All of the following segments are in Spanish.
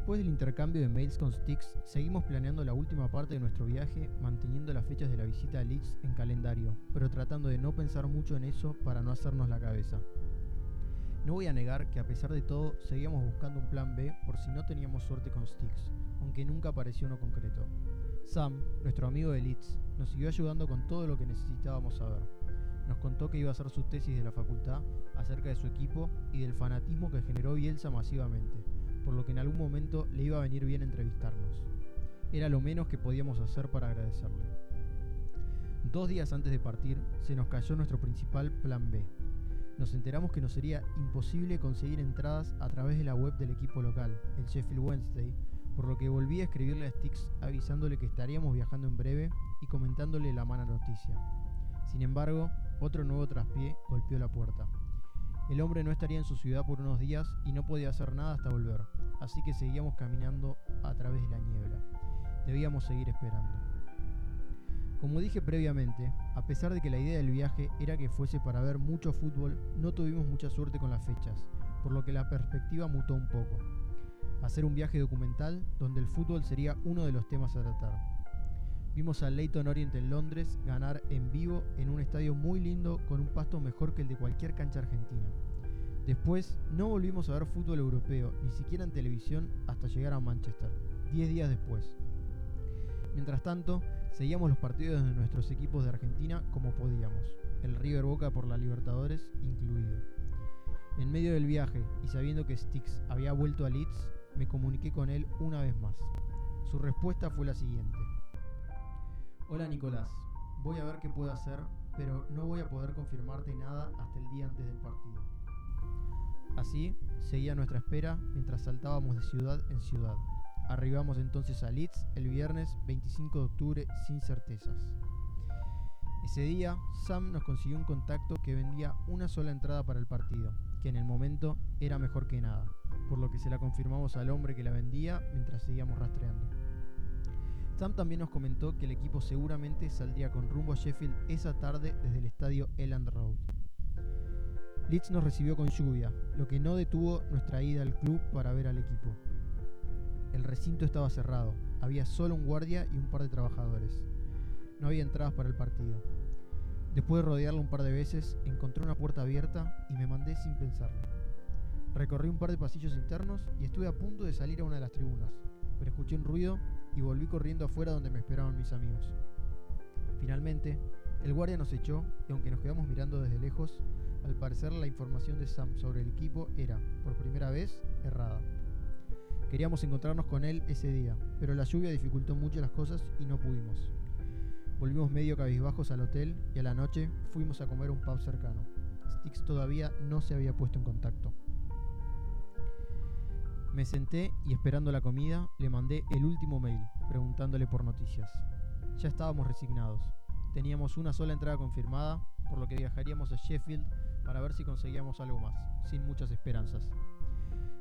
Después del intercambio de mails con Styx, seguimos planeando la última parte de nuestro viaje, manteniendo las fechas de la visita a Leeds en calendario, pero tratando de no pensar mucho en eso para no hacernos la cabeza. No voy a negar que a pesar de todo, seguíamos buscando un plan B por si no teníamos suerte con Styx, aunque nunca apareció uno concreto. Sam, nuestro amigo de Leeds, nos siguió ayudando con todo lo que necesitábamos saber. Nos contó que iba a hacer su tesis de la facultad acerca de su equipo y del fanatismo que generó Bielsa masivamente por lo que en algún momento le iba a venir bien entrevistarnos. Era lo menos que podíamos hacer para agradecerle. Dos días antes de partir, se nos cayó nuestro principal plan B. Nos enteramos que nos sería imposible conseguir entradas a través de la web del equipo local, el Sheffield Wednesday, por lo que volví a escribirle a Stix avisándole que estaríamos viajando en breve y comentándole la mala noticia. Sin embargo, otro nuevo traspié golpeó la puerta. El hombre no estaría en su ciudad por unos días y no podía hacer nada hasta volver, así que seguíamos caminando a través de la niebla. Debíamos seguir esperando. Como dije previamente, a pesar de que la idea del viaje era que fuese para ver mucho fútbol, no tuvimos mucha suerte con las fechas, por lo que la perspectiva mutó un poco. Hacer un viaje documental donde el fútbol sería uno de los temas a tratar. Vimos al Leighton Orient en Londres ganar en vivo en un estadio muy lindo con un pasto mejor que el de cualquier cancha argentina. Después no volvimos a ver fútbol europeo, ni siquiera en televisión, hasta llegar a Manchester, 10 días después. Mientras tanto, seguíamos los partidos de nuestros equipos de Argentina como podíamos, el River Boca por la Libertadores incluido. En medio del viaje y sabiendo que Stix había vuelto a Leeds, me comuniqué con él una vez más. Su respuesta fue la siguiente. Hola Nicolás, voy a ver qué puedo hacer, pero no voy a poder confirmarte nada hasta el día antes del partido. Así, seguía nuestra espera mientras saltábamos de ciudad en ciudad. Arribamos entonces a Leeds el viernes 25 de octubre sin certezas. Ese día, Sam nos consiguió un contacto que vendía una sola entrada para el partido, que en el momento era mejor que nada, por lo que se la confirmamos al hombre que la vendía mientras seguíamos rastreando. Sam también nos comentó que el equipo seguramente saldría con rumbo a Sheffield esa tarde desde el estadio Elland Road. Leeds nos recibió con lluvia, lo que no detuvo nuestra ida al club para ver al equipo. El recinto estaba cerrado, había solo un guardia y un par de trabajadores. No había entradas para el partido. Después de rodearlo un par de veces, encontré una puerta abierta y me mandé sin pensarlo. Recorrí un par de pasillos internos y estuve a punto de salir a una de las tribunas, pero escuché un ruido y volví corriendo afuera donde me esperaban mis amigos. Finalmente, el guardia nos echó y aunque nos quedamos mirando desde lejos, al parecer la información de Sam sobre el equipo era, por primera vez, errada. Queríamos encontrarnos con él ese día, pero la lluvia dificultó mucho las cosas y no pudimos. Volvimos medio cabizbajos al hotel y a la noche fuimos a comer un pub cercano. Stix todavía no se había puesto en contacto. Me senté y esperando la comida le mandé el último mail preguntándole por noticias. Ya estábamos resignados. Teníamos una sola entrada confirmada, por lo que viajaríamos a Sheffield para ver si conseguíamos algo más, sin muchas esperanzas.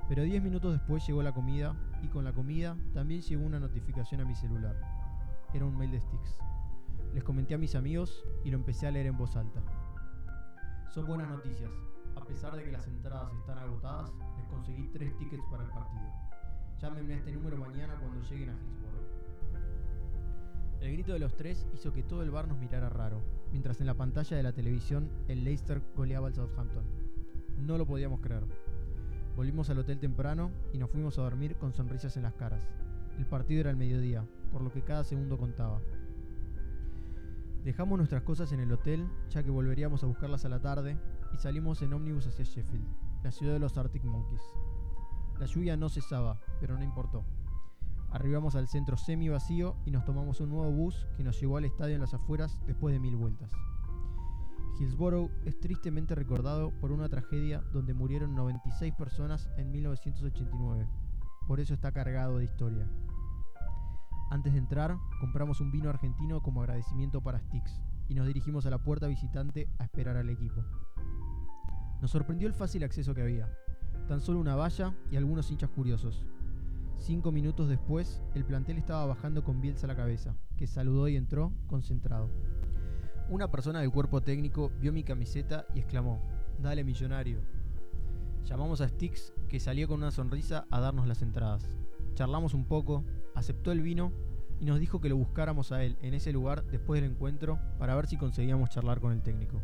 Pero 10 minutos después llegó la comida y con la comida también llegó una notificación a mi celular. Era un mail de Stix. Les comenté a mis amigos y lo empecé a leer en voz alta. Son buenas noticias. A pesar de que las entradas están agotadas, les conseguí tres tickets para el partido. Llámenme a este número mañana cuando lleguen a Hillsborough. El grito de los tres hizo que todo el bar nos mirara raro, mientras en la pantalla de la televisión el Leicester goleaba al Southampton. No lo podíamos creer. Volvimos al hotel temprano y nos fuimos a dormir con sonrisas en las caras. El partido era al mediodía, por lo que cada segundo contaba. Dejamos nuestras cosas en el hotel, ya que volveríamos a buscarlas a la tarde, y salimos en ómnibus hacia Sheffield, la ciudad de los Arctic Monkeys. La lluvia no cesaba, pero no importó. Arribamos al centro semi vacío y nos tomamos un nuevo bus que nos llevó al estadio en las afueras después de mil vueltas. Hillsborough es tristemente recordado por una tragedia donde murieron 96 personas en 1989. Por eso está cargado de historia. Antes de entrar, compramos un vino argentino como agradecimiento para Stix y nos dirigimos a la puerta visitante a esperar al equipo. Nos sorprendió el fácil acceso que había. Tan solo una valla y algunos hinchas curiosos. Cinco minutos después, el plantel estaba bajando con Bielsa a la cabeza, que saludó y entró, concentrado. Una persona del cuerpo técnico vio mi camiseta y exclamó, Dale millonario. Llamamos a Stix, que salió con una sonrisa a darnos las entradas. Charlamos un poco, aceptó el vino y nos dijo que lo buscáramos a él en ese lugar después del encuentro para ver si conseguíamos charlar con el técnico.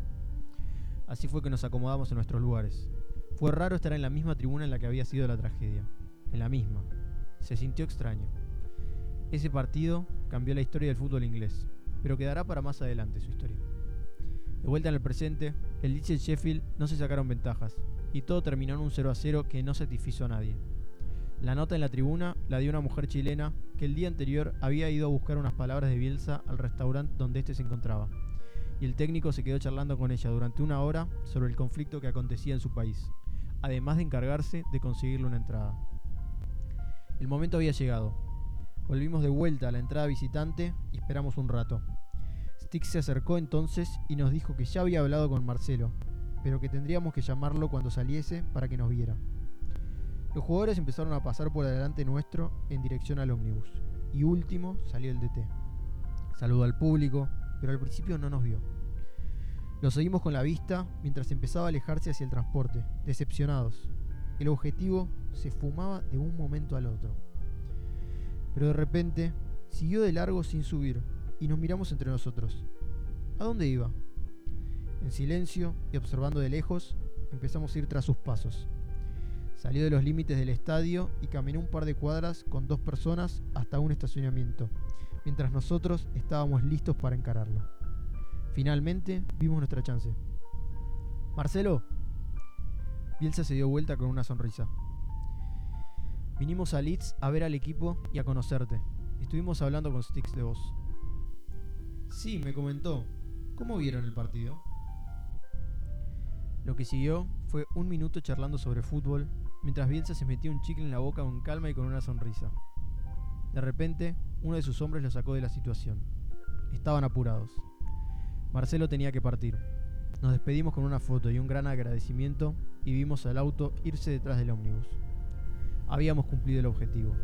Así fue que nos acomodamos en nuestros lugares. Fue raro estar en la misma tribuna en la que había sido la tragedia. En la misma. Se sintió extraño. Ese partido cambió la historia del fútbol inglés, pero quedará para más adelante su historia. De vuelta en el presente, el Leeds y el Sheffield no se sacaron ventajas, y todo terminó en un 0 a 0 que no satisfizo a nadie. La nota en la tribuna la dio una mujer chilena que el día anterior había ido a buscar unas palabras de Bielsa al restaurante donde éste se encontraba, y el técnico se quedó charlando con ella durante una hora sobre el conflicto que acontecía en su país, además de encargarse de conseguirle una entrada. El momento había llegado. Volvimos de vuelta a la entrada visitante y esperamos un rato. Stick se acercó entonces y nos dijo que ya había hablado con Marcelo, pero que tendríamos que llamarlo cuando saliese para que nos viera. Los jugadores empezaron a pasar por adelante nuestro en dirección al ómnibus, y último salió el DT. Saludó al público, pero al principio no nos vio. Lo seguimos con la vista mientras empezaba a alejarse hacia el transporte, decepcionados. El objetivo se fumaba de un momento al otro. Pero de repente siguió de largo sin subir y nos miramos entre nosotros. ¿A dónde iba? En silencio y observando de lejos, empezamos a ir tras sus pasos. Salió de los límites del estadio y caminó un par de cuadras con dos personas hasta un estacionamiento, mientras nosotros estábamos listos para encararlo. Finalmente vimos nuestra chance. Marcelo. Bielsa se dio vuelta con una sonrisa. Vinimos a Leeds a ver al equipo y a conocerte. Estuvimos hablando con Sticks de vos. Sí, me comentó. ¿Cómo vieron el partido? Lo que siguió fue un minuto charlando sobre fútbol, mientras Bielsa se metía un chicle en la boca con calma y con una sonrisa. De repente, uno de sus hombres lo sacó de la situación. Estaban apurados. Marcelo tenía que partir. Nos despedimos con una foto y un gran agradecimiento y vimos al auto irse detrás del ómnibus. Habíamos cumplido el objetivo.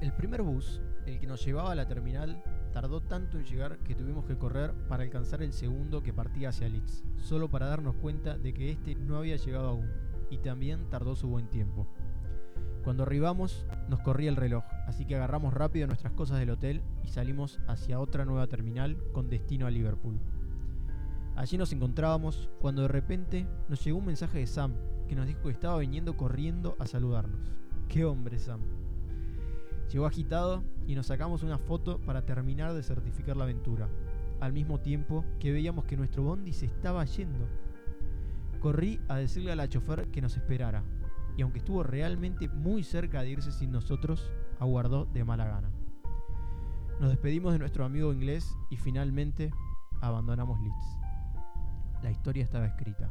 El primer bus, el que nos llevaba a la terminal, tardó tanto en llegar que tuvimos que correr para alcanzar el segundo que partía hacia Leeds, solo para darnos cuenta de que este no había llegado aún, y también tardó su buen tiempo. Cuando arribamos, nos corría el reloj, así que agarramos rápido nuestras cosas del hotel y salimos hacia otra nueva terminal con destino a Liverpool. Allí nos encontrábamos cuando de repente nos llegó un mensaje de Sam que nos dijo que estaba viniendo corriendo a saludarnos. ¡Qué hombre, Sam! Llegó agitado y nos sacamos una foto para terminar de certificar la aventura, al mismo tiempo que veíamos que nuestro bondi se estaba yendo. Corrí a decirle a la chofer que nos esperara, y aunque estuvo realmente muy cerca de irse sin nosotros, aguardó de mala gana. Nos despedimos de nuestro amigo inglés y finalmente abandonamos Leeds. La historia estaba escrita.